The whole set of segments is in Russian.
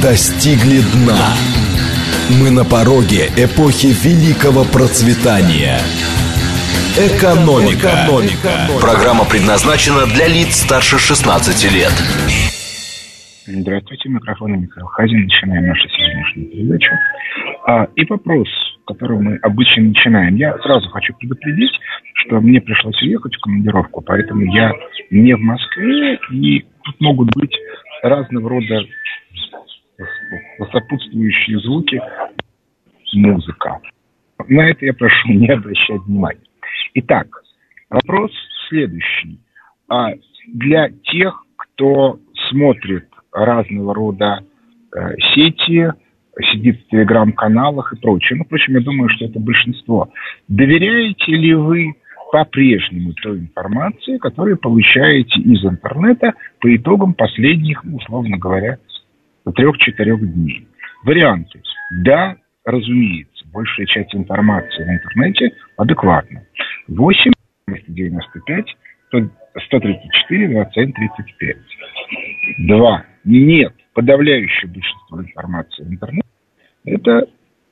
достигли дна. Мы на пороге эпохи великого процветания. Экономика. Экономика. Программа предназначена для лиц старше 16 лет. Здравствуйте, микрофон Михаил Хазин. Начинаем нашу сегодняшнюю передачу. А, и вопрос, который мы обычно начинаем. Я сразу хочу предупредить, что мне пришлось уехать в командировку, поэтому я не в Москве, и тут могут быть разного рода сопутствующие звуки, музыка. На это я прошу не обращать внимания. Итак, вопрос следующий. А для тех, кто смотрит разного рода э, сети, сидит в телеграм-каналах и прочее. Ну, впрочем, я думаю, что это большинство. Доверяете ли вы по-прежнему той информации, которую получаете из интернета по итогам последних, условно говоря, трех-четырех дней? Варианты. Да, разумеется, большая часть информации в интернете адекватна. 8 95 134 27 35. 2. Нет. Подавляющее большинство информации в интернете – это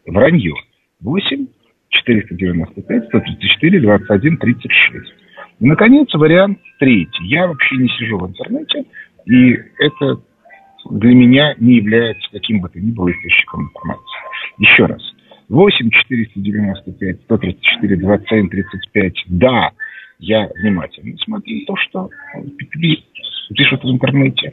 вранье. 8 495 134 21 36. И, наконец, вариант третий. Я вообще не сижу в интернете, и это для меня не является каким бы то ни было источником информации. Еще раз. 8 495 134 27 35. Да, я внимательно смотрю то, что пишут в интернете.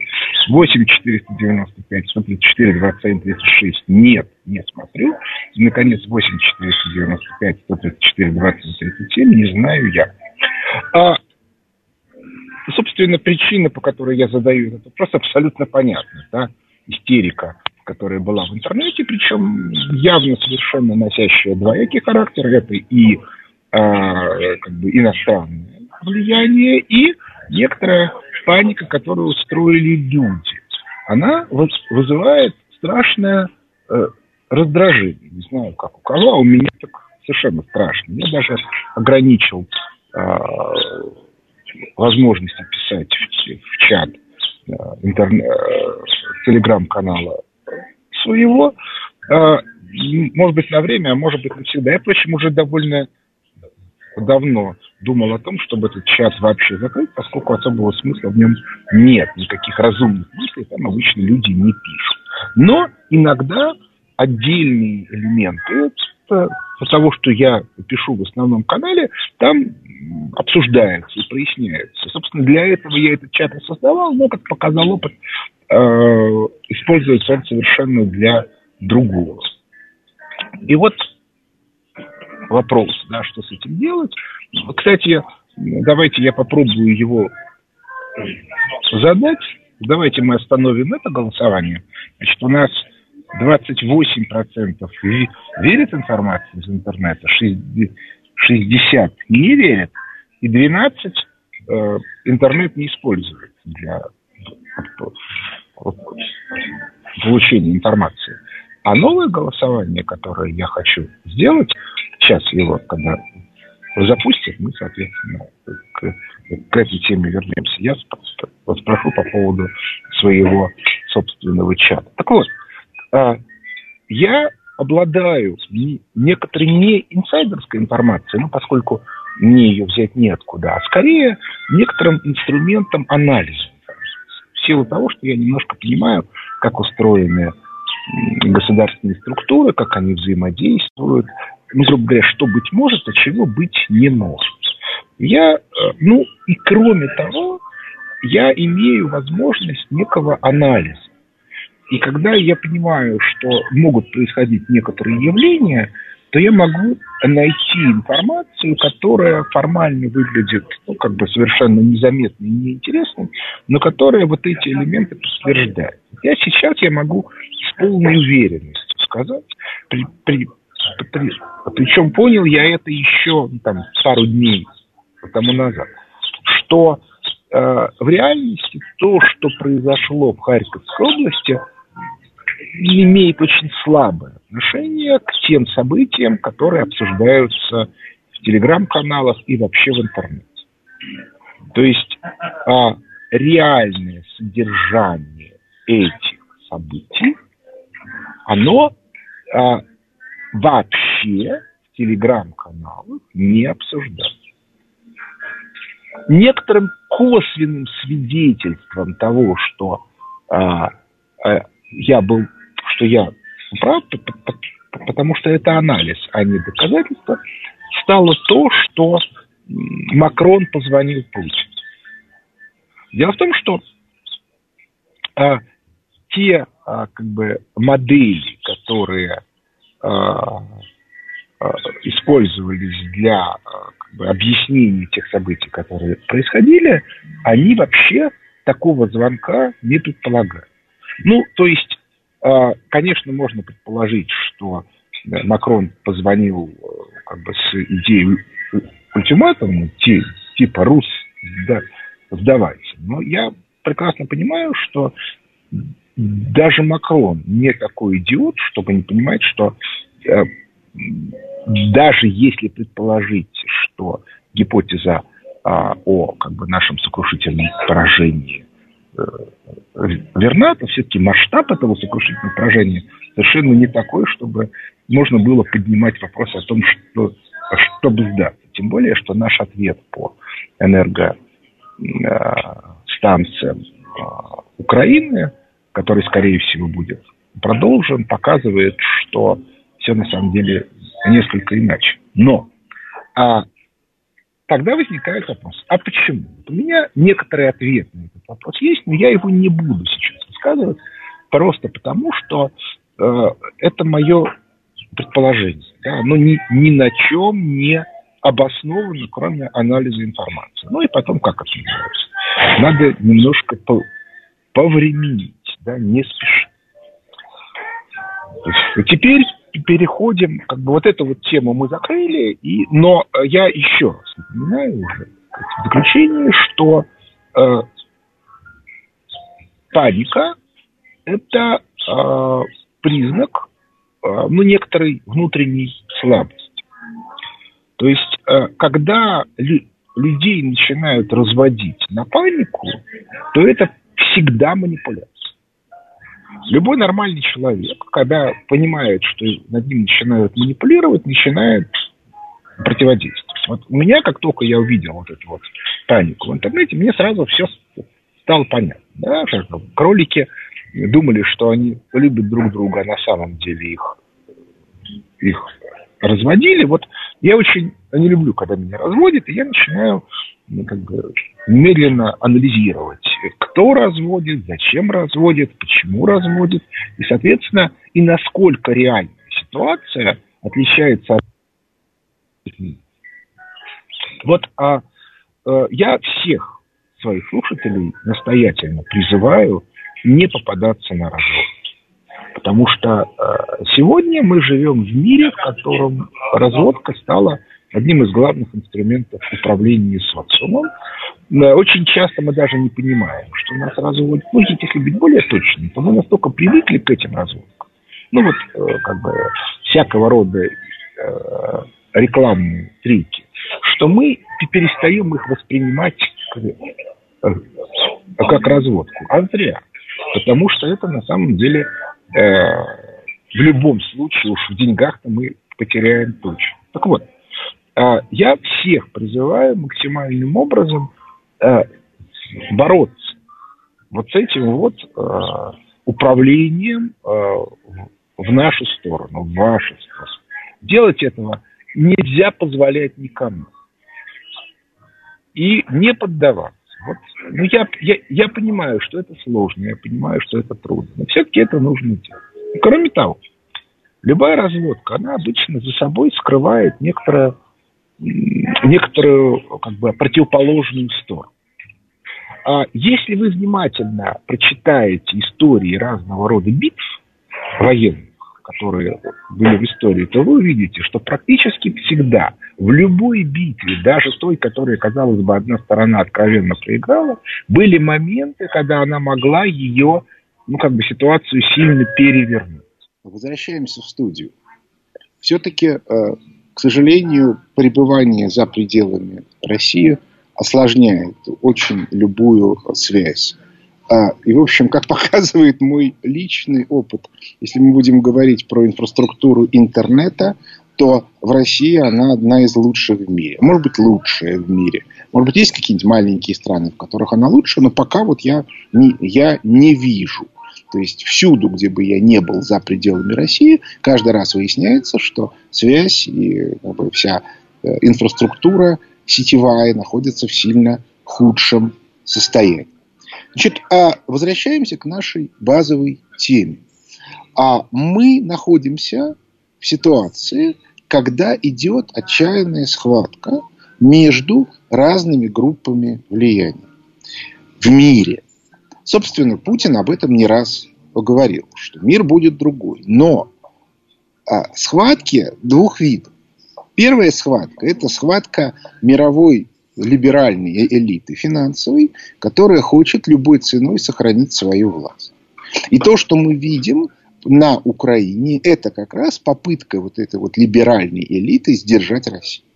8 495 134 27 36. Нет, не смотрю. И, наконец, 8 495 134 20 37. Не знаю я. А, собственно, причина, по которой я задаю этот вопрос, абсолютно понятна. Да? Истерика которая была в интернете, причем явно совершенно носящая двоякий характер. Это и э, как бы иностранное влияние, и некоторая паника, которую устроили люди. Она вызывает страшное э, раздражение. Не знаю, как у кого, а у меня так совершенно страшно. Я даже ограничил э, возможности писать в, в чат э, э, телеграм-канала своего, а, может быть, на время, а может быть, навсегда. Я, впрочем, уже довольно давно думал о том, чтобы этот чат вообще закрыть, поскольку особого смысла в нем нет, никаких разумных мыслей там обычно люди не пишут. Но иногда отдельные элементы того, что я пишу в основном канале, там обсуждаются и проясняются. Собственно, для этого я этот чат и создавал, но, как показал опыт, э, используется он совершенно для другого. И вот вопрос, да, что с этим делать. Кстати, давайте я попробую его задать. Давайте мы остановим это голосование. Значит, у нас 28% верят информации из интернета, 60 не верят, и 12 э, интернет не использует для получения информации. А новое голосование, которое я хочу сделать, сейчас его, когда запустят, мы, соответственно, к, к этой теме вернемся. Я вот спрошу по поводу своего собственного чата. Так вот, а, обладаю некоторой не инсайдерской информацией, ну, поскольку мне ее взять неоткуда, а скорее некоторым инструментом анализа. В силу того, что я немножко понимаю, как устроены государственные структуры, как они взаимодействуют, ну, грубо говоря, что быть может, а чего быть не может. Я, э, ну, и кроме того, я имею возможность некого анализа. И когда я понимаю, что могут происходить некоторые явления, то я могу найти информацию, которая формально выглядит ну, как бы совершенно незаметной и неинтересной, но которая вот эти элементы подтверждает. Я сейчас я могу с полной уверенностью сказать, при, при, при, причем понял я это еще ну, там, пару дней тому назад, что э, в реальности то, что произошло в Харьковской области – имеет очень слабое отношение к тем событиям, которые обсуждаются в телеграм-каналах и вообще в интернете. То есть а, реальное содержание этих событий оно а, вообще в телеграм-каналах не обсуждается. Некоторым косвенным свидетельством того, что а, а, я был, что я прав, потому что это анализ, а не доказательство, стало то, что Макрон позвонил Путину. Дело в том, что а, те а, как бы модели, которые а, а, использовались для а, как бы, объяснения тех событий, которые происходили, они вообще такого звонка не предполагают. Ну, то есть, а, конечно, можно предположить, что Макрон позвонил как бы с идеей ультиматума, типа «Рус, сдавайся». Но я прекрасно понимаю, что даже Макрон не такой идиот, чтобы не понимать, что э, даже если предположить, что гипотеза э, о как бы, нашем сокрушительном поражении э, верна, то все-таки масштаб этого сокрушительного поражения совершенно не такой, чтобы можно было поднимать вопрос о том, что, чтобы сдаться. Тем более, что наш ответ по энергостанциям э, Украины – который, скорее всего, будет продолжен, показывает, что все на самом деле несколько иначе. Но а, тогда возникает вопрос, а почему? у меня некоторый ответ на этот вопрос есть, но я его не буду сейчас рассказывать, просто потому что э, это мое предположение. Да, оно ни, ни на чем не обосновано, кроме анализа информации. Ну и потом, как это называется? Надо немножко по, повременить да, не спеши. Теперь переходим, как бы вот эту вот тему мы закрыли, и, но я еще раз напоминаю уже в заключение, что э, паника – это э, признак э, ну, некоторой внутренней слабости. То есть, э, когда лю- людей начинают разводить на панику, то это всегда манипуляция. Любой нормальный человек, когда понимает, что над ним начинают манипулировать, начинает противодействовать. Вот у меня, как только я увидел вот эту вот панику в интернете, мне сразу все стало понятно. Да? Кролики думали, что они любят друг друга, а на самом деле их, их разводили. Вот я очень не люблю, когда меня разводят, и я начинаю ну, как бы, медленно анализировать, кто разводит, зачем разводит, почему разводит, и, соответственно, и насколько реальная ситуация отличается от вот а, а, я всех своих слушателей настоятельно призываю не попадаться на развод. Потому что э, сегодня мы живем в мире, в котором разводка стала одним из главных инструментов управления социумом. Очень часто мы даже не понимаем, что нас разводят. Ну, если быть более точным, то мы настолько привыкли к этим разводкам. Ну, вот, э, как бы, всякого рода э, рекламные трики, что мы перестаем их воспринимать как, э, как разводку. А зря. Потому что это на самом деле э, в любом случае уж в деньгах-то мы потеряем точно. Так вот, я всех призываю максимальным образом э, бороться вот с этим вот э, управлением э, в нашу сторону, в вашу сторону. Делать этого нельзя позволять никому. И не поддаваться. Вот, ну, я, я, я понимаю, что это сложно, я понимаю, что это трудно, но все-таки это нужно делать. И кроме того, любая разводка, она обычно за собой скрывает некоторое некоторую как бы противоположную сторону. А если вы внимательно прочитаете истории разного рода битв военных, которые были в истории, то вы увидите, что практически всегда в любой битве, даже той, которая, казалось бы, одна сторона откровенно проиграла, были моменты, когда она могла ее, ну, как бы ситуацию сильно перевернуть. Возвращаемся в студию. Все-таки э, к сожалению, пребывание за пределами России осложняет очень любую связь. А, и, в общем, как показывает мой личный опыт, если мы будем говорить про инфраструктуру интернета, то в России она одна из лучших в мире. Может быть, лучшая в мире. Может быть, есть какие-нибудь маленькие страны, в которых она лучше, но пока вот я не, я не вижу. То есть всюду, где бы я не был за пределами России, каждый раз выясняется, что связь и как бы, вся э, инфраструктура сетевая находится в сильно худшем состоянии. Значит, а возвращаемся к нашей базовой теме. А мы находимся в ситуации, когда идет отчаянная схватка между разными группами влияния в мире. Собственно, Путин об этом не раз поговорил, что мир будет другой. Но а, схватки двух видов. Первая схватка – это схватка мировой либеральной элиты финансовой, которая хочет любой ценой сохранить свою власть. И то, что мы видим на Украине, это как раз попытка вот этой вот либеральной элиты сдержать Россию.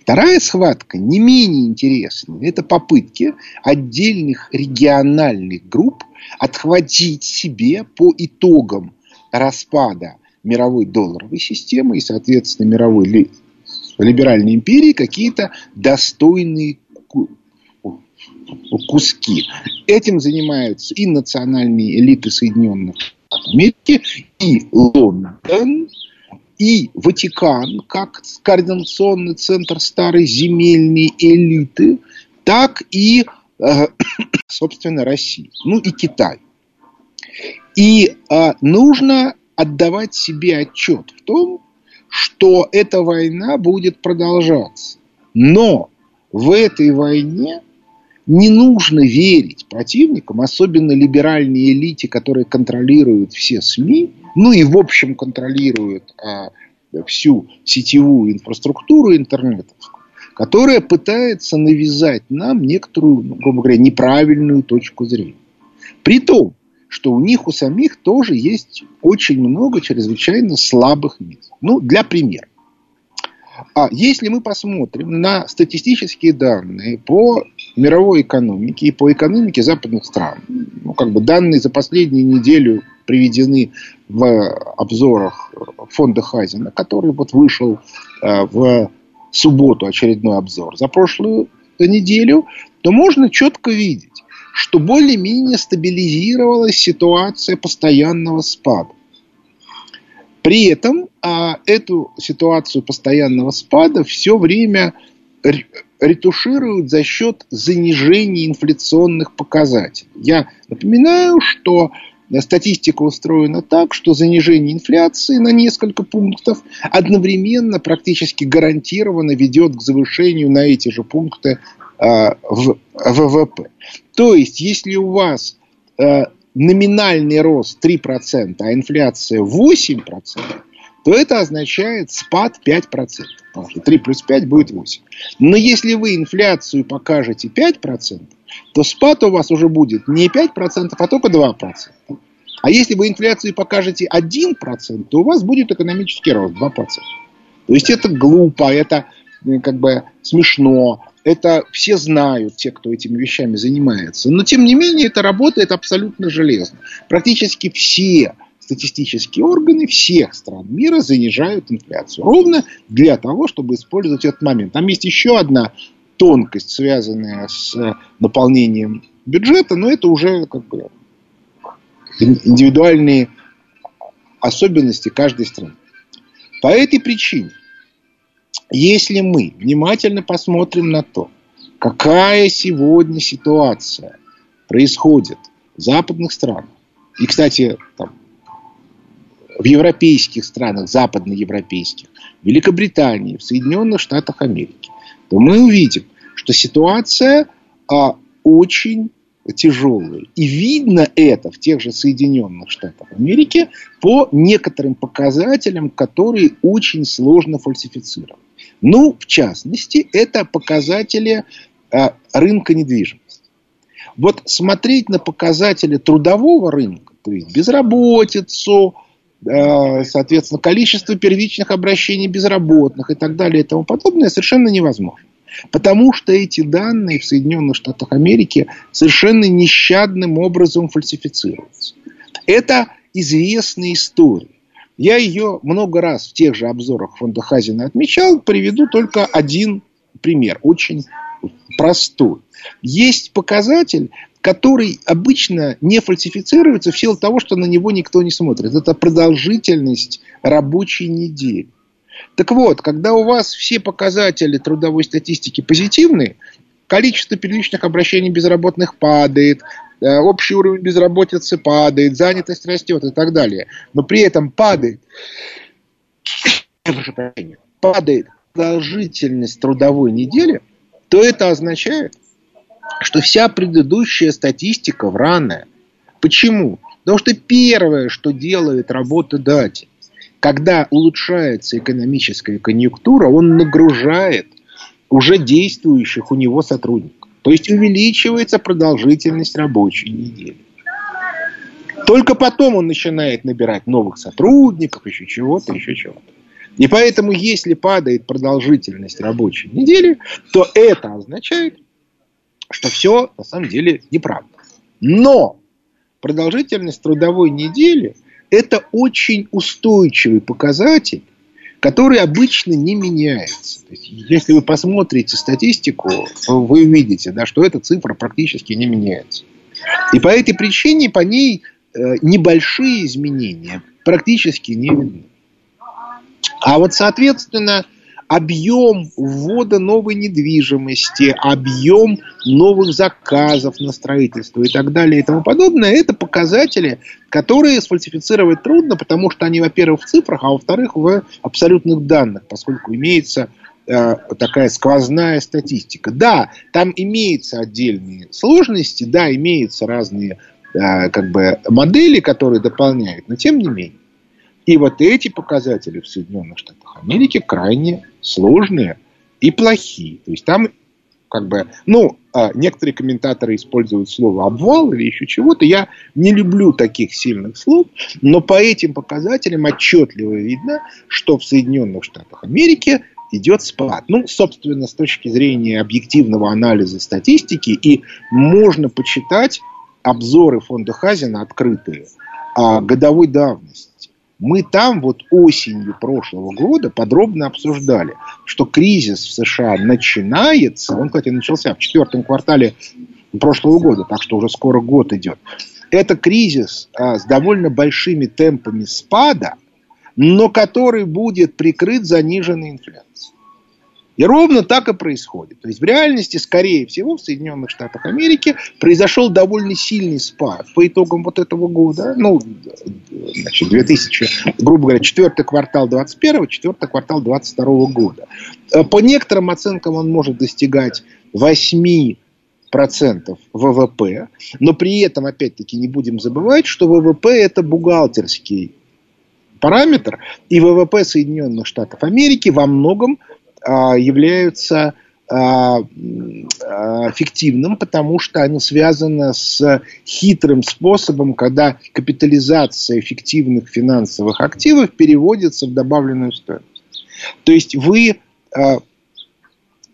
Вторая схватка, не менее интересная, это попытки отдельных региональных групп отхватить себе по итогам распада мировой долларовой системы и, соответственно, мировой либеральной империи какие-то достойные куски. Этим занимаются и национальные элиты Соединенных Америки, и Лондон, и Ватикан, как координационный центр старой земельной элиты, так и, э, собственно, Россия, ну и Китай. И э, нужно отдавать себе отчет в том, что эта война будет продолжаться. Но в этой войне не нужно верить противникам, особенно либеральной элите, которые контролируют все СМИ, ну и в общем контролируют а, всю сетевую инфраструктуру интернета, которая пытается навязать нам некоторую, ну, грубо говоря, неправильную точку зрения. При том, что у них у самих тоже есть очень много чрезвычайно слабых мест. Ну, для примера. А если мы посмотрим на статистические данные по мировой экономике и по экономике западных стран, ну, как бы данные за последнюю неделю приведены в обзорах фонда Хазина, который вот вышел э, в субботу очередной обзор за прошлую неделю, то можно четко видеть, что более-менее стабилизировалась ситуация постоянного спада. При этом а, эту ситуацию постоянного спада все время ретушируют за счет занижения инфляционных показателей. Я напоминаю, что статистика устроена так, что занижение инфляции на несколько пунктов одновременно практически гарантированно ведет к завышению на эти же пункты а, в ВВП. То есть, если у вас а, номинальный рост 3%, а инфляция 8%, то это означает спад 5%. Потому что 3 плюс 5 будет 8. Но если вы инфляцию покажете 5%, то спад у вас уже будет не 5%, а только 2%. А если вы инфляцию покажете 1%, то у вас будет экономический рост 2%. То есть это глупо, это э, как бы смешно, это все знают, те, кто этими вещами занимается. Но, тем не менее, это работает абсолютно железно. Практически все статистические органы всех стран мира занижают инфляцию. Ровно для того, чтобы использовать этот момент. Там есть еще одна тонкость, связанная с наполнением бюджета, но это уже как бы индивидуальные особенности каждой страны. По этой причине если мы внимательно посмотрим на то, какая сегодня ситуация происходит в западных странах, и, кстати, там, в европейских странах, западноевропейских, в Великобритании, в Соединенных Штатах Америки, то мы увидим, что ситуация а, очень тяжелая. И видно это в тех же Соединенных Штатах Америки по некоторым показателям, которые очень сложно фальсифицировать. Ну, в частности, это показатели э, рынка недвижимости. Вот смотреть на показатели трудового рынка, то есть безработицу, соответственно, количество первичных обращений безработных и так далее и тому подобное, совершенно невозможно. Потому что эти данные в Соединенных Штатах Америки совершенно нещадным образом фальсифицируются. Это известная история. Я ее много раз в тех же обзорах фонда Хазина отмечал. Приведу только один пример, очень простой. Есть показатель, который обычно не фальсифицируется в силу того, что на него никто не смотрит. Это продолжительность рабочей недели. Так вот, когда у вас все показатели трудовой статистики позитивные, количество первичных обращений безработных падает, э, общий уровень безработицы падает, занятость растет и так далее. Но при этом падает, падает продолжительность трудовой недели, то это означает, что вся предыдущая статистика вранная. Почему? Потому что первое, что делает работодатель, когда улучшается экономическая конъюнктура, он нагружает уже действующих у него сотрудников. То есть увеличивается продолжительность рабочей недели. Только потом он начинает набирать новых сотрудников, еще чего-то, еще чего-то. И поэтому, если падает продолжительность рабочей недели, то это означает, что все на самом деле неправда. Но продолжительность трудовой недели – это очень устойчивый показатель, который обычно не меняется. То есть, если вы посмотрите статистику, вы увидите, да, что эта цифра практически не меняется. И по этой причине по ней э, небольшие изменения практически не видны. А вот, соответственно, объем ввода новой недвижимости, объем новых заказов на строительство и так далее и тому подобное, это показатели, которые сфальсифицировать трудно, потому что они, во-первых, в цифрах, а во-вторых, в абсолютных данных, поскольку имеется э, такая сквозная статистика. Да, там имеются отдельные сложности, да, имеются разные э, как бы модели, которые дополняют, но тем не менее. И вот эти показатели в Соединенных Штатах Америки крайне сложные и плохие. То есть там как бы, ну, а, некоторые комментаторы используют слово обвал или еще чего-то. Я не люблю таких сильных слов, но по этим показателям отчетливо видно, что в Соединенных Штатах Америки идет спад. Ну, собственно, с точки зрения объективного анализа статистики, и можно почитать обзоры фонда Хазина открытые годовой давности мы там вот осенью прошлого года подробно обсуждали, что кризис в США начинается, он, кстати, начался в четвертом квартале прошлого года, так что уже скоро год идет. Это кризис а, с довольно большими темпами спада, но который будет прикрыт заниженной инфляцией. И ровно так и происходит. То есть в реальности, скорее всего, в Соединенных Штатах Америки произошел довольно сильный спад по итогам вот этого года. Ну, значит, 2000, грубо говоря, четвертый квартал 21 четвертый квартал 22 года. Э, по некоторым оценкам он может достигать 8 процентов ВВП, но при этом, опять-таки, не будем забывать, что ВВП это бухгалтерский параметр, и ВВП Соединенных Штатов Америки во многом являются а, а, фиктивным, потому что они связаны с хитрым способом, когда капитализация фиктивных финансовых активов переводится в добавленную стоимость. То есть вы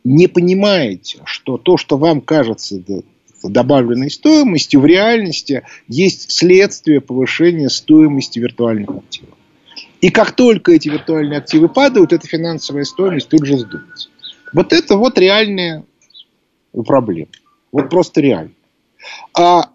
не понимаете, что то, что вам кажется добавленной стоимостью, в реальности есть следствие повышения стоимости виртуальных активов. И как только эти виртуальные активы падают, эта финансовая стоимость тут же сдуется. Вот это вот реальная проблема. Вот просто реально. А,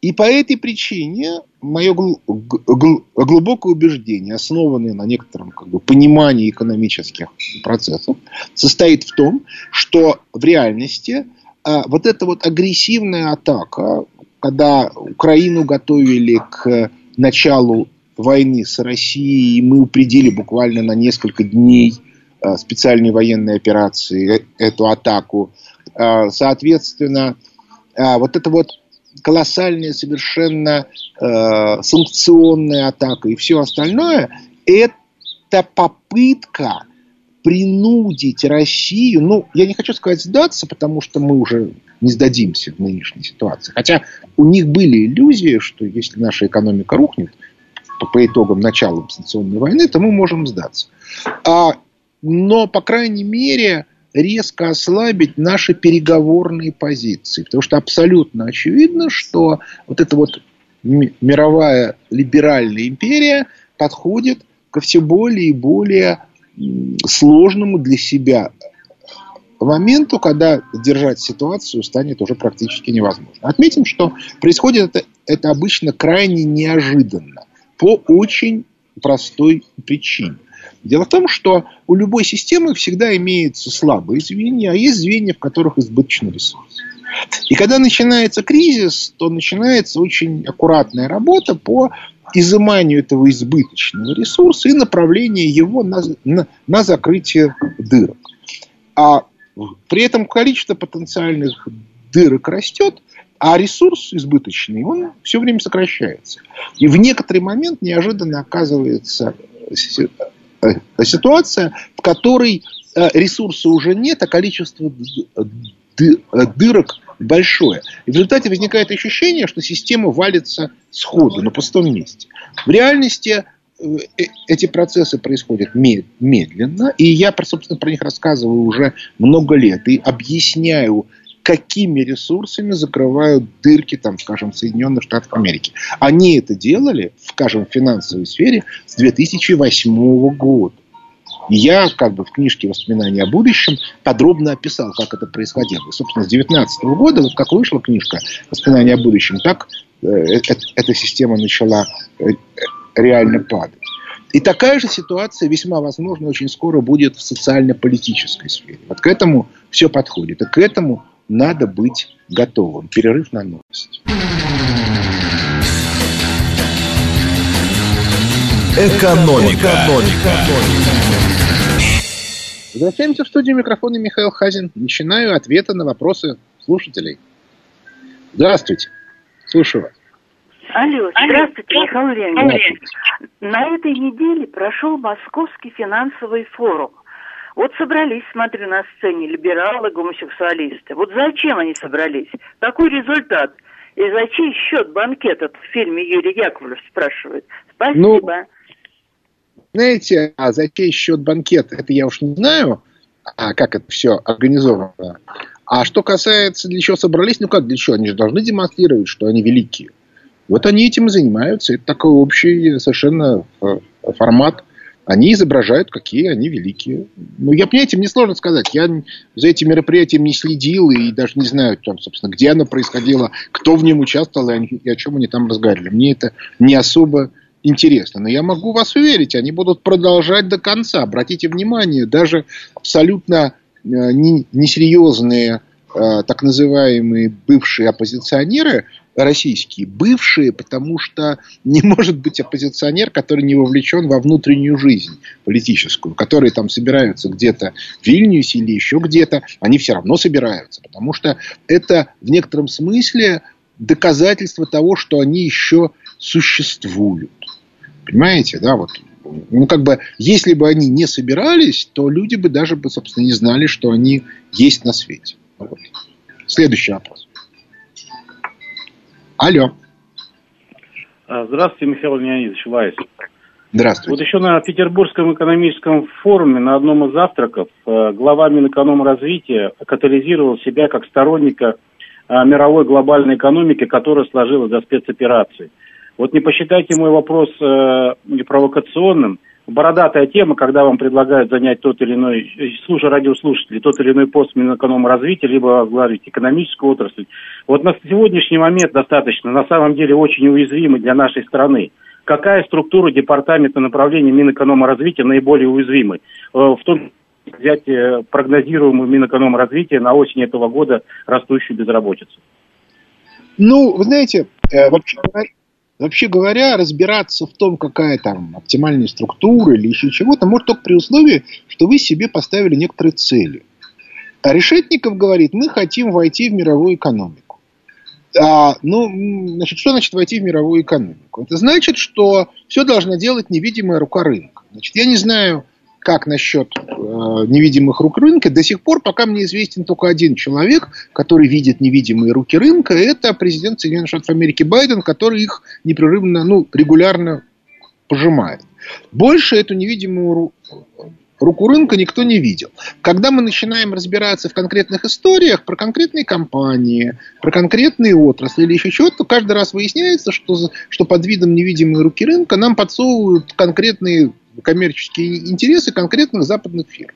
и по этой причине мое гл- гл- глубокое убеждение, основанное на некотором как бы, понимании экономических процессов, состоит в том, что в реальности а, вот эта вот агрессивная атака, когда Украину готовили к началу войны с Россией, мы упредили буквально на несколько дней э, специальной военной операции, э, эту атаку. Э, соответственно, вот это вот колоссальная совершенно санкционная атака и все остальное, это попытка принудить Россию, ну, я не хочу сказать сдаться, потому что мы уже не сдадимся в нынешней ситуации. Хотя у них были иллюзии, что если наша экономика рухнет, по, итогам начала санкционной войны, то мы можем сдаться. А, но, по крайней мере, резко ослабить наши переговорные позиции. Потому что абсолютно очевидно, что вот эта вот мировая либеральная империя подходит ко все более и более сложному для себя моменту, когда держать ситуацию станет уже практически невозможно. Отметим, что происходит это, это обычно крайне неожиданно, по очень простой причине. Дело в том, что у любой системы всегда имеются слабые звенья, а есть звенья, в которых избыточный ресурс. И когда начинается кризис, то начинается очень аккуратная работа по изыманию этого избыточного ресурса и направлению его на, на, на закрытие дырок. А при этом количество потенциальных дырок растет, а ресурс избыточный, он все время сокращается. И в некоторый момент неожиданно оказывается э, ситуация, в которой э, ресурса уже нет, а количество дырок большое. И в результате возникает ощущение, что система валится сходу, на пустом месте. В реальности э, эти процессы происходят медленно, и я, собственно, про них рассказываю уже много лет и объясняю, какими ресурсами закрывают дырки, там, скажем, Соединенных Штатах Америки. Они это делали, скажем, в финансовой сфере с 2008 года. Я как бы в книжке «Воспоминания о будущем» подробно описал, как это происходило. И, собственно, с 2019 года, вот как вышла книжка «Воспоминания о будущем», так э, э, эта система начала э, реально падать. И такая же ситуация весьма возможно очень скоро будет в социально-политической сфере. Вот к этому все подходит. И к этому надо быть готовым. Перерыв на новость. Экономика. Экономика. Возвращаемся в студию микрофона Михаил Хазин. Начинаю ответы на вопросы слушателей. Здравствуйте. Слушаю вас. Алло, здравствуйте, Михаил Леонидович. На этой неделе прошел Московский финансовый форум. Вот собрались, смотрю, на сцене либералы, гомосексуалисты. Вот зачем они собрались? Какой результат? И за чей счет банкет этот в фильме Юрий Яковлев спрашивает? Спасибо. Ну, знаете, а за чей счет банкет, это я уж не знаю, а как это все организовано. А что касается, для чего собрались, ну как для чего? Они же должны демонстрировать, что они великие. Вот они этим и занимаются. Это такой общий совершенно э, формат. Они изображают, какие они великие. Ну, я, понимаете, мне сложно сказать. Я за этим мероприятием не следил и даже не знаю, там, собственно, где оно происходило, кто в нем участвовал и о чем они там разговаривали. Мне это не особо интересно. Но я могу вас уверить, они будут продолжать до конца. Обратите внимание, даже абсолютно э, несерьезные э, так называемые бывшие оппозиционеры российские, бывшие, потому что не может быть оппозиционер, который не вовлечен во внутреннюю жизнь политическую, которые там собираются где-то в Вильнюсе или еще где-то, они все равно собираются, потому что это в некотором смысле доказательство того, что они еще существуют. Понимаете, да, вот ну, как бы, если бы они не собирались, то люди бы даже, бы, собственно, не знали, что они есть на свете. Вот. Следующий вопрос. Алло. А, здравствуйте, Михаил Леонидович Вайс. Здравствуйте. Вот еще на Петербургском экономическом форуме на одном из завтраков э, глава Минэкономразвития катализировал себя как сторонника э, мировой глобальной экономики, которая сложилась за спецоперации. Вот не посчитайте мой вопрос э, провокационным. Бородатая тема, когда вам предлагают занять тот или иной, слушая радиослушатели, тот или иной пост Минэкономразвития, либо возглавить экономическую отрасль. Вот на сегодняшний момент достаточно, на самом деле очень уязвимы для нашей страны. Какая структура департамента направления Минэкономразвития наиболее уязвимы? Э, в том взять э, прогнозируемую Минэкономразвития на осень этого года растущую безработицу. Ну, вы знаете, э, вообще Вообще говоря, разбираться в том, какая там оптимальная структура или еще чего-то, может только при условии, что вы себе поставили некоторые цели. А Решетников говорит, мы хотим войти в мировую экономику. А, ну, значит, что значит войти в мировую экономику? Это значит, что все должна делать невидимая рука рынка. Значит, я не знаю, как насчет э, невидимых рук рынка, до сих пор пока мне известен только один человек, который видит невидимые руки рынка, это президент Соединенных Штатов Америки Байден, который их непрерывно, ну, регулярно пожимает. Больше эту невидимую руку рынка никто не видел. Когда мы начинаем разбираться в конкретных историях, про конкретные компании, про конкретные отрасли или еще чего-то, то каждый раз выясняется, что, что под видом невидимой руки рынка нам подсовывают конкретные коммерческие интересы конкретных западных фирм.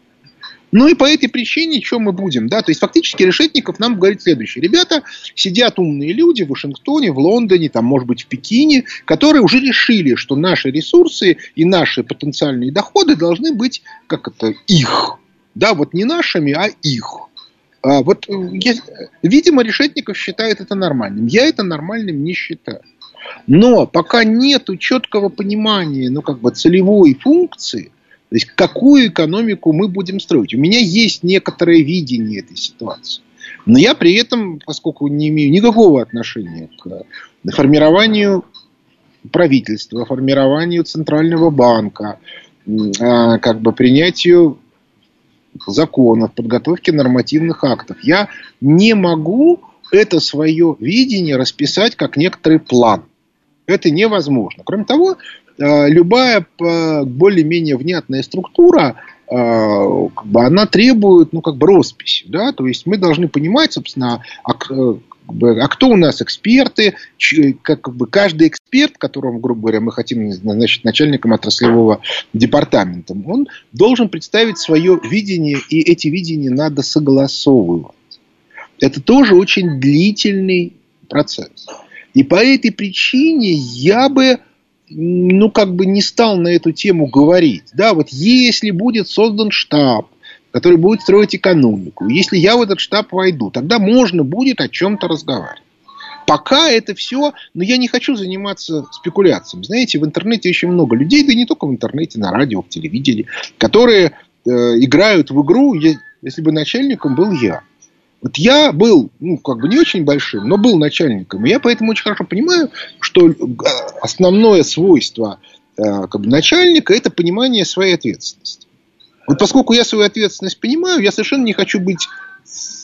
Ну и по этой причине, что мы будем, да, то есть фактически Решетников нам говорит следующее. Ребята, сидят умные люди в Вашингтоне, в Лондоне, там, может быть, в Пекине, которые уже решили, что наши ресурсы и наши потенциальные доходы должны быть, как это, их. Да, вот не нашими, а их. А вот, я, видимо, Решетников считает это нормальным. Я это нормальным не считаю. Но пока нет четкого понимания, ну, как бы целевой функции, то есть какую экономику мы будем строить. У меня есть некоторое видение этой ситуации. Но я при этом, поскольку не имею никакого отношения к формированию правительства, формированию центрального банка, а, как бы принятию законов, подготовке нормативных актов, я не могу это свое видение расписать как некоторый план. Это невозможно. Кроме того, э, любая э, более-менее внятная структура, э, как бы она требует, ну, как бы росписи, да, то есть мы должны понимать, собственно, а, а кто у нас эксперты, как бы каждый эксперт, которого, грубо говоря, мы хотим назначить начальником отраслевого департамента, он должен представить свое видение, и эти видения надо согласовывать. Это тоже очень длительный процесс. И по этой причине я бы ну, как бы не стал на эту тему говорить. Да, вот если будет создан штаб, который будет строить экономику, если я в этот штаб войду, тогда можно будет о чем-то разговаривать. Пока это все, но я не хочу заниматься спекуляциями. Знаете, в интернете очень много людей, да и не только в интернете, на радио, в телевидении, которые э, играют в игру, если бы начальником был я. Вот я был, ну, как бы не очень большим, но был начальником. Я поэтому очень хорошо понимаю, что э, основное свойство э, как бы, начальника – это понимание своей ответственности. Вот поскольку я свою ответственность понимаю, я совершенно не хочу быть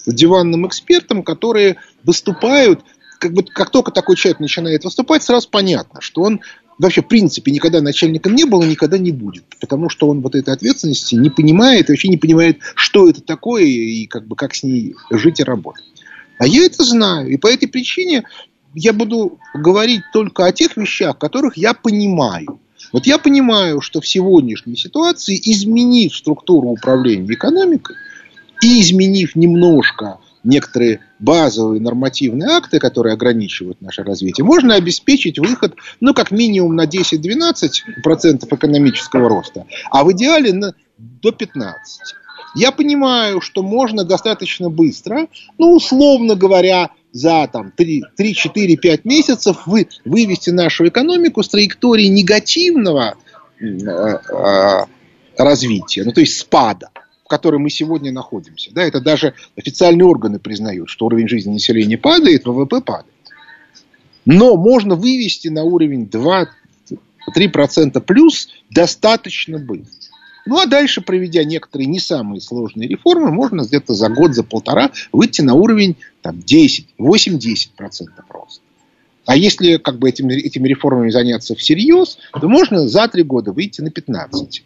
диванным экспертом, которые выступают, как, бы, как только такой человек начинает выступать, сразу понятно, что он вообще, в принципе, никогда начальником не был и никогда не будет. Потому что он вот этой ответственности не понимает, и вообще не понимает, что это такое и как, бы, как с ней жить и работать. А я это знаю. И по этой причине я буду говорить только о тех вещах, которых я понимаю. Вот я понимаю, что в сегодняшней ситуации, изменив структуру управления экономикой и изменив немножко некоторые базовые нормативные акты, которые ограничивают наше развитие, можно обеспечить выход, ну, как минимум на 10-12% экономического роста, а в идеале на, до 15%. Я понимаю, что можно достаточно быстро, ну, условно говоря, за там, 3-4-5 месяцев вы, вывести нашу экономику с траектории негативного э, э, развития, ну, то есть спада которой мы сегодня находимся. Да, это даже официальные органы признают, что уровень жизни населения падает, ВВП падает. Но можно вывести на уровень 2-3% плюс достаточно быстро. Ну, а дальше, проведя некоторые не самые сложные реформы, можно где-то за год, за полтора выйти на уровень там, 10, 8-10% роста. А если как бы этими, этими реформами заняться всерьез, то можно за три года выйти на 15%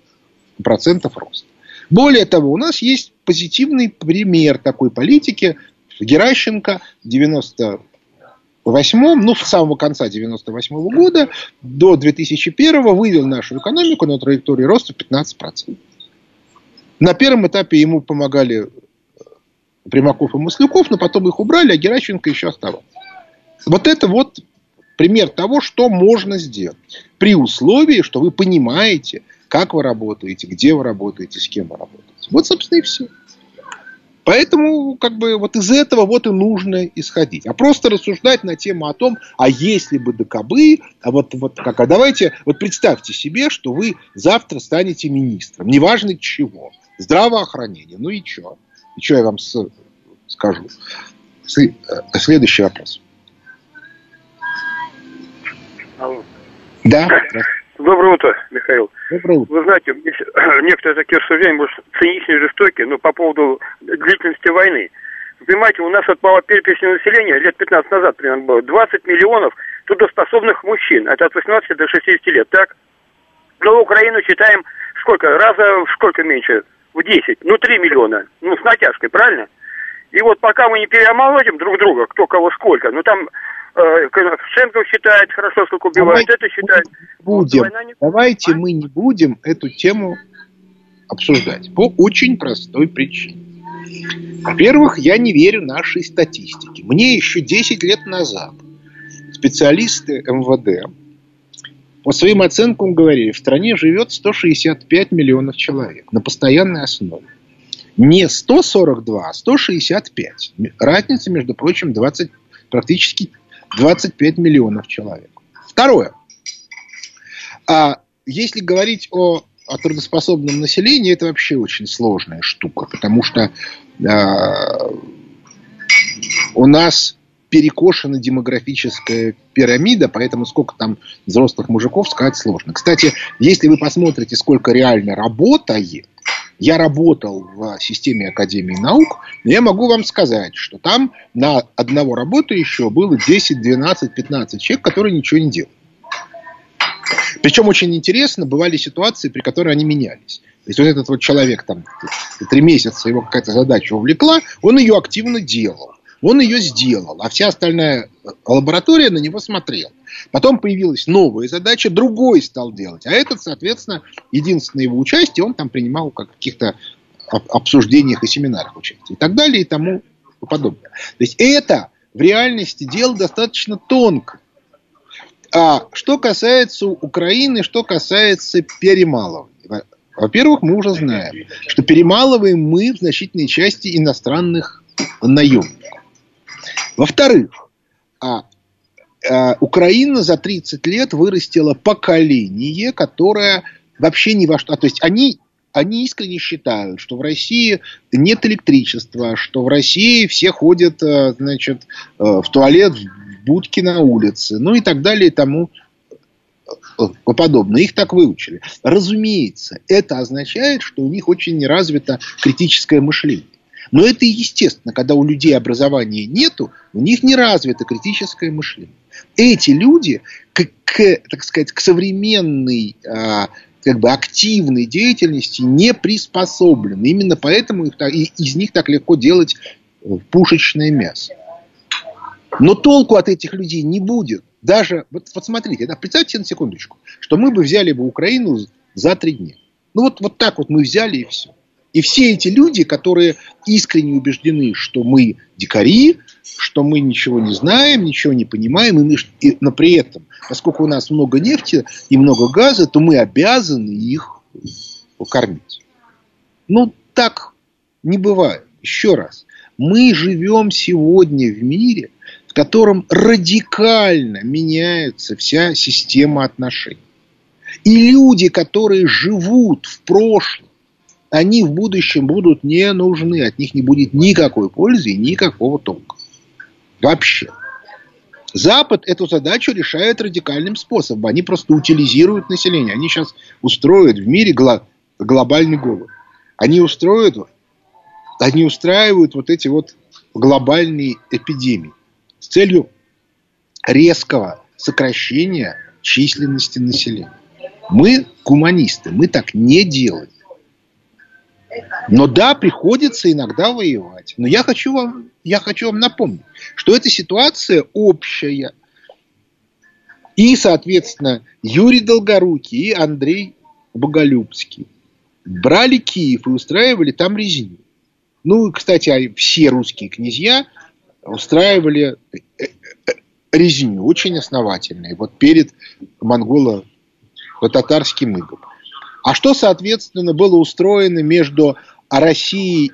роста. Более того, у нас есть позитивный пример такой политики. Геращенко в 98-м, ну, с самого конца 98 -го года до 2001 вывел нашу экономику на траекторию роста 15%. На первом этапе ему помогали э, Примаков и Маслюков, но потом их убрали, а Геращенко еще оставался. Вот это вот пример того, что можно сделать. При условии, что вы понимаете, как вы работаете, где вы работаете, с кем вы работаете. Вот, собственно, и все. Поэтому, как бы, вот из этого вот и нужно исходить. А просто рассуждать на тему о том, а если бы докобы, а вот, вот как, а давайте, вот представьте себе, что вы завтра станете министром, неважно чего, здравоохранения, ну и что? И что я вам с, скажу? Э, следующий вопрос. Алло. Да, здравствуйте. Доброе утро, Михаил. Доброе утро. Вы знаете, некоторые такие рассуждения, может, циничные, жестокие, но по поводу длительности войны. Вы понимаете, у нас вот по переписи населения лет 15 назад примерно было 20 миллионов трудоспособных мужчин. Это от 18 до 60 лет, так? Но Украину считаем сколько? Раза в сколько меньше? В 10. Ну, 3 миллиона. Ну, с натяжкой, правильно? И вот пока мы не переомолодим друг друга, кто кого сколько, ну там Шенков считает хорошо, сколько убивает, Давайте это считает. Будем. Не- Давайте мы не будем эту тему обсуждать. По очень простой причине. Во-первых, я не верю нашей статистике. Мне еще 10 лет назад специалисты МВД по своим оценкам говорили, в стране живет 165 миллионов человек на постоянной основе. Не 142, а 165. Разница, между прочим, 20, практически 25 миллионов человек. Второе. А если говорить о, о трудоспособном населении, это вообще очень сложная штука, потому что а, у нас перекошена демографическая пирамида, поэтому сколько там взрослых мужиков сказать сложно. Кстати, если вы посмотрите, сколько реально работает, я работал в системе Академии наук, но я могу вам сказать, что там на одного работающего было 10, 12, 15 человек, которые ничего не делали. Причем очень интересно, бывали ситуации, при которых они менялись. То есть вот этот вот человек там три месяца его какая-то задача увлекла, он ее активно делал. Он ее сделал, а вся остальная лаборатория на него смотрела. Потом появилась новая задача, другой стал делать. А этот, соответственно, единственное его участие, он там принимал в каких-то обсуждениях и семинарах участие. И так далее, и тому подобное. То есть это в реальности дело достаточно тонко. А что касается Украины, что касается перемалывания. Во-первых, мы уже знаем, что перемалываем мы в значительной части иностранных наемников. Во-вторых, а, а, Украина за 30 лет вырастила поколение, которое вообще ни во что... То есть они, они искренне считают, что в России нет электричества, что в России все ходят э, значит, э, в туалет, в будки на улице, ну и так далее и тому э, подобное. Их так выучили. Разумеется, это означает, что у них очень неразвито критическое мышление. Но это естественно, когда у людей образования нету, у них не развито критическое мышление. Эти люди к, к так сказать, к современной а, как бы активной деятельности не приспособлены. Именно поэтому их, из них так легко делать пушечное мясо. Но толку от этих людей не будет. Даже, вот, вот смотрите, да, представьте на секундочку, что мы бы взяли бы Украину за три дня. Ну вот, вот так вот мы взяли и все. И все эти люди, которые искренне убеждены, что мы дикари, что мы ничего не знаем, ничего не понимаем, и мы, и, но при этом, поскольку у нас много нефти и много газа, то мы обязаны их кормить. Ну, так не бывает. Еще раз. Мы живем сегодня в мире, в котором радикально меняется вся система отношений. И люди, которые живут в прошлом, они в будущем будут не нужны, от них не будет никакой пользы и никакого толка. Вообще. Запад эту задачу решает радикальным способом. Они просто утилизируют население. Они сейчас устроят в мире гло- глобальный голод. Они устроят, они устраивают вот эти вот глобальные эпидемии с целью резкого сокращения численности населения. Мы гуманисты, мы так не делаем. Но да, приходится иногда воевать. Но я хочу вам, я хочу вам напомнить, что эта ситуация общая. И, соответственно, Юрий Долгорукий и Андрей Боголюбский брали Киев и устраивали там резню. Ну, кстати, все русские князья устраивали резню очень основательные. Вот перед монголо-татарским игом. А что, соответственно, было устроено между Россией,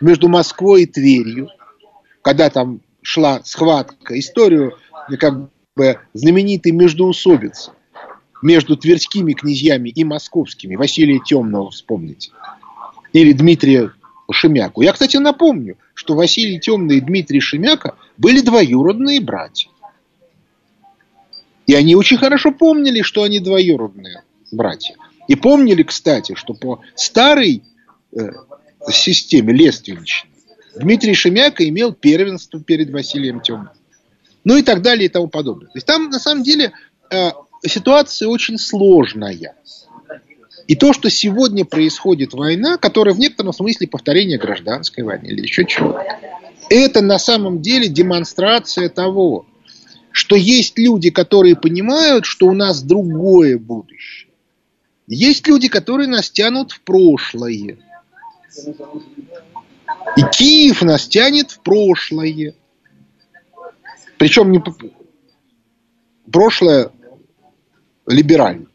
между Москвой и Тверью, когда там шла схватка, историю как бы знаменитой междоусобицы между тверскими князьями и московскими, Василия Темного вспомните, или Дмитрия Шемяку. Я, кстати, напомню, что Василий Темный и Дмитрий Шемяка были двоюродные братья. И они очень хорошо помнили, что они двоюродные братья. И помнили, кстати, что по старой э, системе лественничной Дмитрий Шемяка имел первенство перед Василием Темным. Ну и так далее и тому подобное. То есть там на самом деле э, ситуация очень сложная. И то, что сегодня происходит война, которая в некотором смысле повторение гражданской войны или еще чего это на самом деле демонстрация того, что есть люди, которые понимают, что у нас другое будущее. Есть люди, которые нас тянут в прошлое. И Киев нас тянет в прошлое. Причем не прошлое либеральное.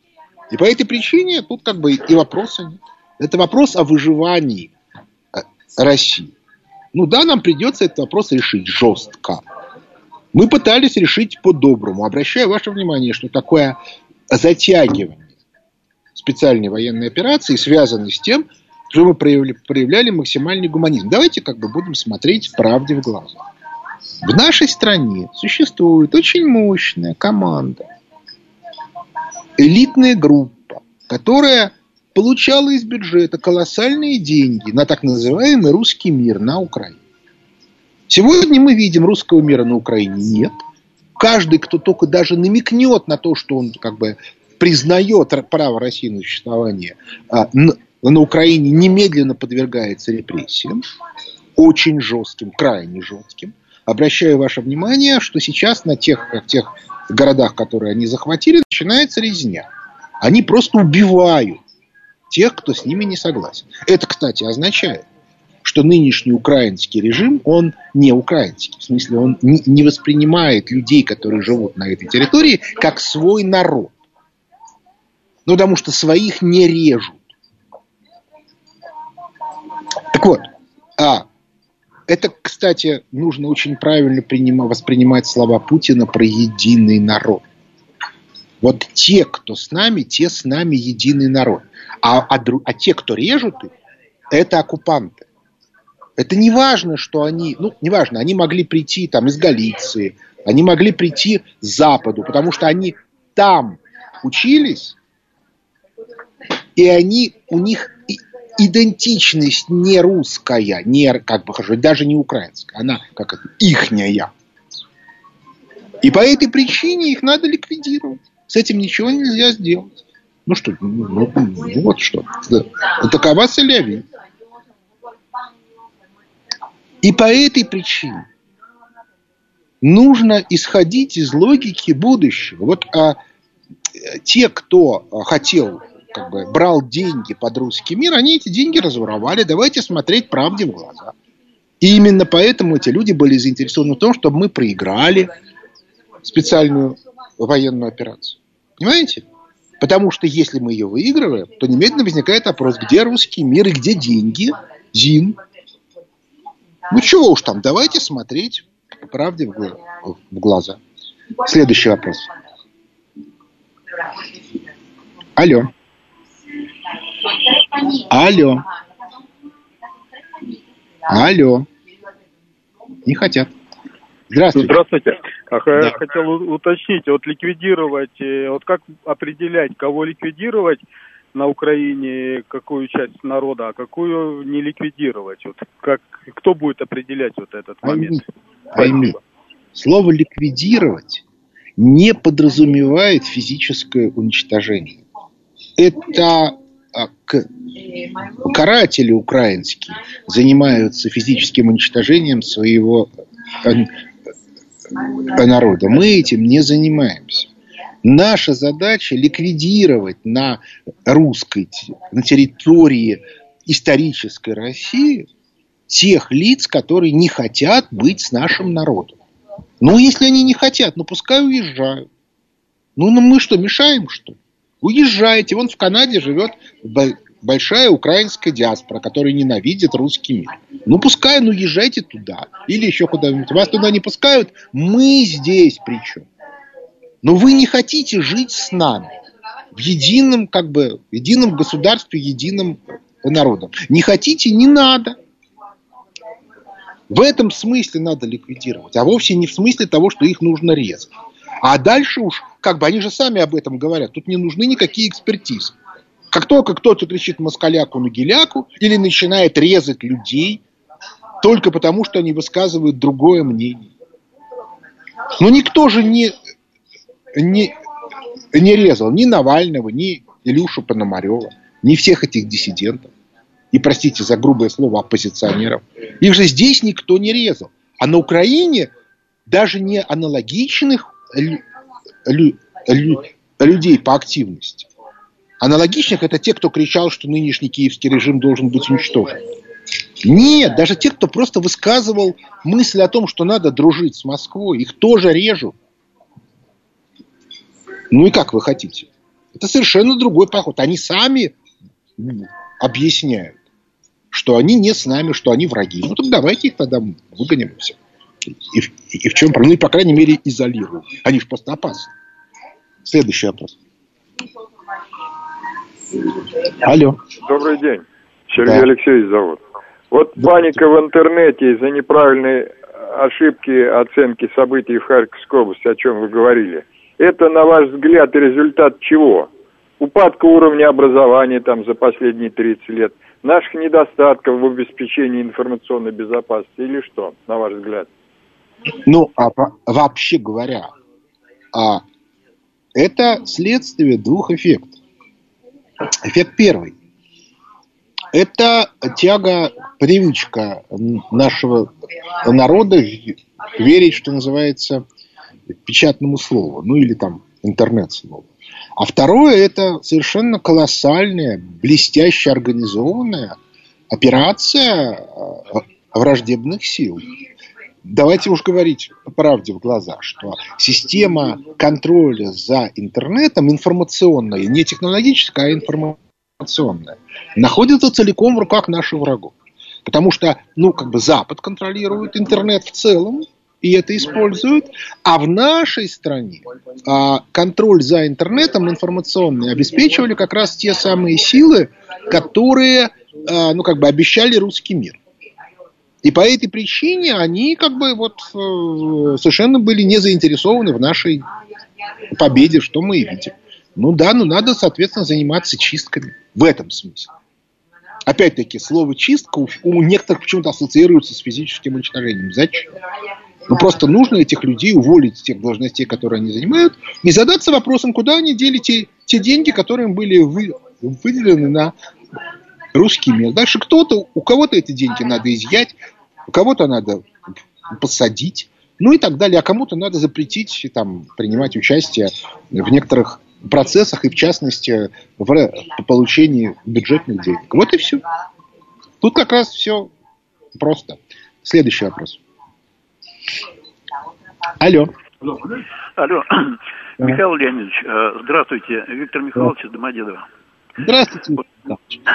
И по этой причине тут как бы и вопроса нет. Это вопрос о выживании э, России. Ну да, нам придется этот вопрос решить жестко. Мы пытались решить по-доброму. Обращаю ваше внимание, что такое затягивание специальной военной операции связано с тем, что мы проявляли, проявляли максимальный гуманизм. Давайте как бы будем смотреть правде в глаза. В нашей стране существует очень мощная команда, элитная группа, которая получала из бюджета колоссальные деньги на так называемый русский мир на Украине. Сегодня мы видим, русского мира на Украине нет. Каждый, кто только даже намекнет на то, что он как бы признает право России на существование, а, на Украине немедленно подвергается репрессиям, очень жестким, крайне жестким. Обращаю ваше внимание, что сейчас на тех, тех городах, которые они захватили, начинается резня. Они просто убивают тех, кто с ними не согласен. Это, кстати, означает, что нынешний украинский режим, он не украинский. В смысле, он не воспринимает людей, которые живут на этой территории, как свой народ. Ну, потому что своих не режут. Так вот, а, это, кстати, нужно очень правильно принимать, воспринимать слова Путина про единый народ. Вот те, кто с нами, те с нами единый народ. А, а, а те, кто режут их, это оккупанты. Это не важно, что они, ну, не важно, они могли прийти там из Галиции, они могли прийти с Западу, потому что они там учились, и они, у них идентичность не русская, не, как бы даже не украинская, она как это, ихняя. И по этой причине их надо ликвидировать. С этим ничего нельзя сделать. Ну что, ну, ну, ну вот что. Да. Такова Солявин. И по этой причине нужно исходить из логики будущего. Вот а, те, кто хотел, как бы, брал деньги под русский мир, они эти деньги разворовали. Давайте смотреть правде в глаза. И именно поэтому эти люди были заинтересованы в том, чтобы мы проиграли специальную военную операцию. Понимаете? Потому что если мы ее выигрываем, то немедленно возникает вопрос, где русский мир и где деньги? ЗИН, ну чего уж там, давайте смотреть правде в, в глаза. Следующий вопрос. Алло. Алло. Алло. Не хотят. Здравствуйте. Здравствуйте. А да. Хотел уточнить, вот ликвидировать, э, вот как определять, кого ликвидировать, на Украине какую часть народа, а какую не ликвидировать? Вот как, кто будет определять вот этот момент? Пойми, Слово ликвидировать не подразумевает физическое уничтожение. Это а, к, каратели украинские занимаются физическим уничтожением своего э, народа. Мы этим не занимаемся. Наша задача ликвидировать на русской, на территории исторической России тех лиц, которые не хотят быть с нашим народом. Ну, если они не хотят, ну пускай уезжают. Ну, ну мы что, мешаем, что ли? Уезжайте. Вон в Канаде живет большая украинская диаспора, которая ненавидит русский мир. Ну, пускай, ну, езжайте туда. Или еще куда-нибудь. Вас туда не пускают. Мы здесь причем. Но вы не хотите жить с нами в едином, как бы, едином государстве, единым народом. Не хотите, не надо. В этом смысле надо ликвидировать, а вовсе не в смысле того, что их нужно резать. А дальше уж, как бы, они же сами об этом говорят, тут не нужны никакие экспертизы. Как только кто-то кричит москаляку на геляку или начинает резать людей, только потому, что они высказывают другое мнение. Но никто же не не, не резал ни Навального, ни Илюшу Пономарева. не всех этих диссидентов, и, простите за грубое слово, оппозиционеров. Их же здесь никто не резал. А на Украине даже не аналогичных лю- лю- лю- людей по активности. Аналогичных это те, кто кричал, что нынешний киевский режим должен быть уничтожен. Нет, даже те, кто просто высказывал мысль о том, что надо дружить с Москвой, их тоже режут. Ну и как вы хотите? Это совершенно другой подход. Они сами объясняют, что они не с нами, что они враги. Ну так давайте их тогда выгоним и все. И, и, и в чем проблема? Ну и, по крайней мере, изолируем. Они же просто опасны. Следующий вопрос. Алло. Добрый день. Сергей да. Алексеевич зовут. Вот да. паника в интернете из-за неправильной ошибки оценки событий в Харьковской области, о чем вы говорили. Это, на ваш взгляд, результат чего? Упадка уровня образования там за последние 30 лет, наших недостатков в обеспечении информационной безопасности или что, на ваш взгляд? Ну, а вообще говоря, а, это следствие двух эффектов. Эффект первый. Это тяга, привычка нашего народа верить, что называется, печатному слову, ну или там интернет-слову. А второе – это совершенно колоссальная, блестяще организованная операция э, враждебных сил. Давайте уж говорить по правде в глаза, что система контроля за интернетом информационная, не технологическая, а информационная, находится целиком в руках наших врагов. Потому что, ну, как бы Запад контролирует интернет в целом, и это используют. А в нашей стране а, контроль за интернетом информационный обеспечивали как раз те самые силы, которые а, ну, как бы обещали русский мир. И по этой причине они как бы вот э, совершенно были не заинтересованы в нашей победе, что мы и видим. Ну да, ну надо, соответственно, заниматься чистками в этом смысле. Опять-таки, слово чистка у, некоторых почему-то ассоциируется с физическим уничтожением. Зачем? Ну, просто нужно этих людей уволить с тех должностей, которые они занимают, и задаться вопросом, куда они дели те, те деньги, которые им были вы, выделены на русский мир. Дальше кто-то, у кого-то эти деньги надо изъять, кого-то надо посадить, ну и так далее. А кому-то надо запретить там, принимать участие в некоторых процессах и, в частности, в получении бюджетных денег. Вот и все. Тут как раз все просто. Следующий вопрос. Алло. Алло. Михаил Леонидович, э, здравствуйте. Виктор Михайлович из Домодедово. Здравствуйте.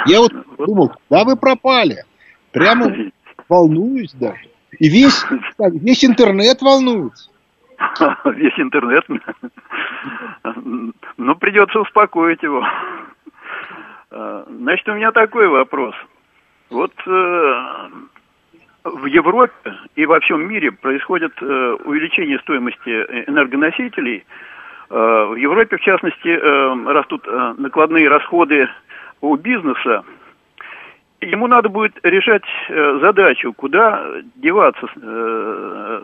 Я вот думал, да вы пропали. Прямо волнуюсь даже. И весь, весь интернет волнуется. Весь интернет? Ну, придется успокоить его. Значит, у меня такой вопрос. Вот э, в Европе и во всем мире происходит э, увеличение стоимости энергоносителей. Э, в Европе, в частности, растут накладные расходы у бизнеса. Ему надо будет решать э, задачу, куда деваться э,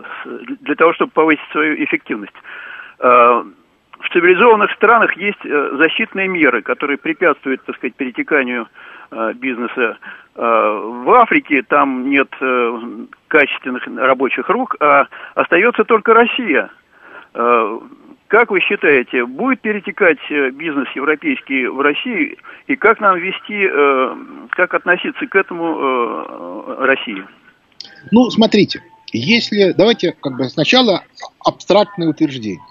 для того, чтобы повысить свою эффективность. Э, в цивилизованных странах есть защитные меры, которые препятствуют, так сказать, перетеканию бизнеса в Африке там нет качественных рабочих рук, а остается только Россия. Э, как вы считаете, будет перетекать бизнес европейский в Россию, и как нам вести, как относиться к этому России? Ну, смотрите, если, давайте как бы сначала абстрактное утверждение,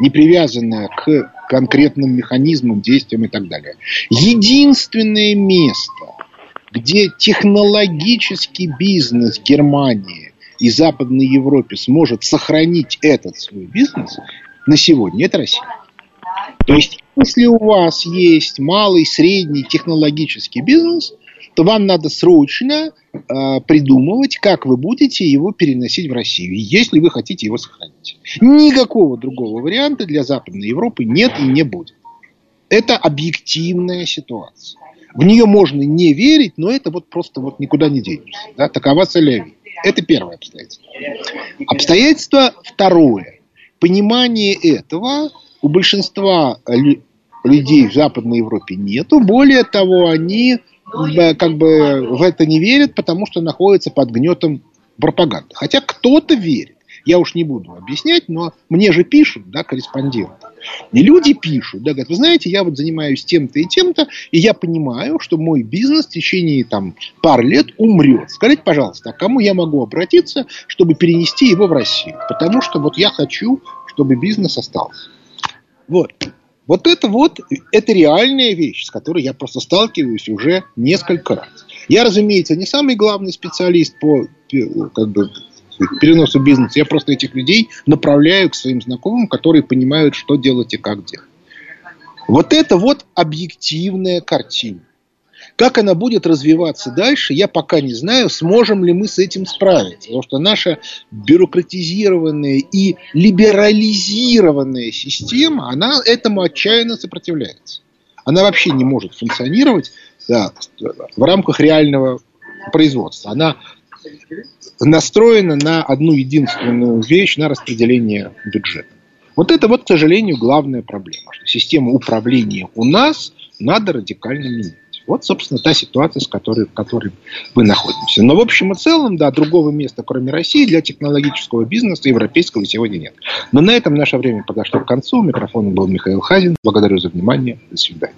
не привязанное к конкретным механизмам, действиям и так далее. Единственное место, где технологический бизнес Германии и Западной Европе сможет сохранить этот свой бизнес, на сегодня это Россия. То есть, если у вас есть малый, средний технологический бизнес, то вам надо срочно э, придумывать, как вы будете его переносить в Россию, если вы хотите его сохранить. Никакого другого варианта для Западной Европы нет и не будет. Это объективная ситуация. В нее можно не верить, но это вот просто вот никуда не денешься. Да? Такова цель Это первое обстоятельство. Обстоятельство второе. Понимание этого у большинства людей в Западной Европе нету. Более того, они как бы в это не верят, потому что находятся под гнетом пропаганды. Хотя кто-то верит. Я уж не буду объяснять, но мне же пишут, да, корреспонденты. И люди пишут, да, говорят, вы знаете, я вот занимаюсь тем-то и тем-то, и я понимаю, что мой бизнес в течение там пар лет умрет. Скажите, пожалуйста, а кому я могу обратиться, чтобы перенести его в Россию? Потому что вот я хочу, чтобы бизнес остался. Вот. Вот это вот, это реальная вещь, с которой я просто сталкиваюсь уже несколько раз. Я, разумеется, не самый главный специалист по как бы, переносу бизнеса. Я просто этих людей направляю к своим знакомым, которые понимают, что делать и как делать. Вот это вот объективная картина. Как она будет развиваться дальше, я пока не знаю, сможем ли мы с этим справиться. Потому что наша бюрократизированная и либерализированная система, она этому отчаянно сопротивляется. Она вообще не может функционировать да, в рамках реального производства. Она настроена на одну единственную вещь, на распределение бюджета. Вот это вот, к сожалению, главная проблема. Что систему управления у нас надо радикально менять. Вот, собственно, та ситуация, с которой, в которой мы находимся. Но в общем и целом, да, другого места, кроме России, для технологического бизнеса европейского сегодня нет. Но на этом наше время подошло к концу. У микрофона был Михаил Хазин. Благодарю за внимание. До свидания.